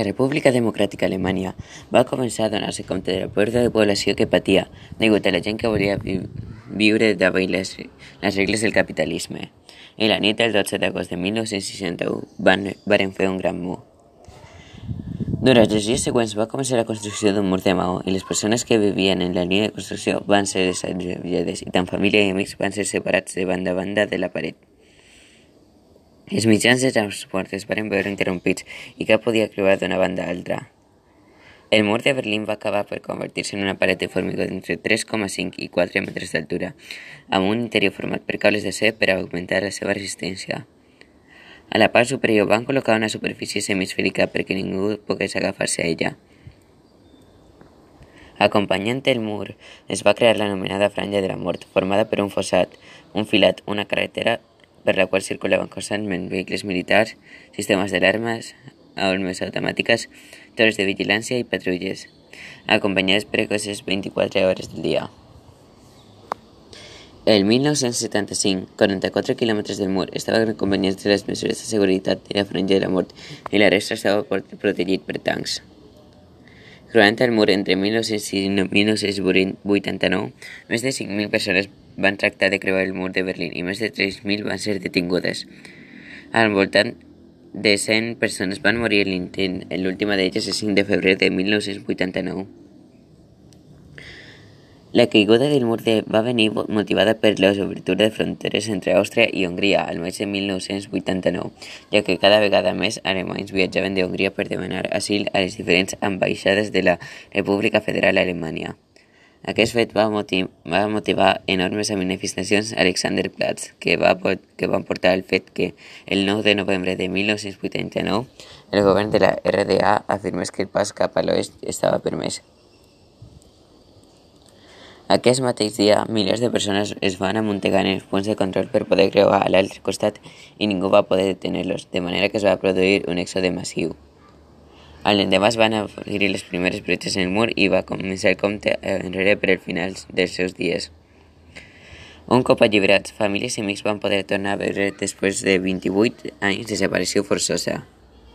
La República Democràtica Alemanya va començar a donar-se compte de la pèrdua de població que patia degut a la gent que volia vi viure davant les, les regles del capitalisme. I la nit del 12 d'agost de 1961 van, varen fer un gran mur. Durant els dies següents va començar la construcció d'un mur de maó i les persones que vivien en la línia de construcció van ser desallotjades i tant família i amics van ser separats de banda a banda de la paret. Els mitjans de transport es van veure interrompits i cap podia creuar d'una banda a l'altra. El mur de Berlín va acabar per convertir-se en una paret de formigó d'entre 3,5 i 4 metres d'altura, amb un interior format per cables d'acer per augmentar la seva resistència. A la part superior van col·locar una superfície semisfèrica perquè ningú pogués agafar-se a ella. Acompanyant el mur, es va crear l'anomenada franja de la mort, formada per un fossat, un filat, una carretera per la qual circulaven constantment vehicles militars, sistemes d'alarmes, armes automàtiques, torres de vigilància i patrulles, acompanyades per coses 24 hores del dia. El 1975, 44 quilòmetres del mur estaven acompanyats de les mesures de seguretat de la franja de la mort i la resta estava protegit per tancs. Creuant el mur entre 1906 i 1989, més de 5.000 persones van tractar de creuar el mur de Berlín i més de 3.000 van ser detingudes. Al voltant de 100 persones van morir en l'intent, en l'última d'elles el 5 de febrer de 1989. La caiguda del mur de va venir motivada per l'obertura de fronteres entre Àustria i Hongria al maig de 1989, ja que cada vegada més alemanys viatjaven de Hongria per demanar asil a les diferents ambaixades de la República Federal Alemanya. Aquest fet va, motiv va motivar enormes manifestacions a Alexanderplatz, que, va, que van portar al fet que el 9 de novembre de 1989 el govern de la RDA afirmés que el pas cap a l'oest estava permès. Aquest mateix dia, milers de persones es van amuntegar en els punts de control per poder creuar a l'altre costat i ningú va poder detenir-los, de manera que es va produir un èxode massiu. Al l'endemà es van obrir les primeres bretxes en el mur i va començar el compte enrere per al final dels seus dies. Un cop alliberats, famílies i amics van poder tornar a veure després de 28 anys de separació forçosa.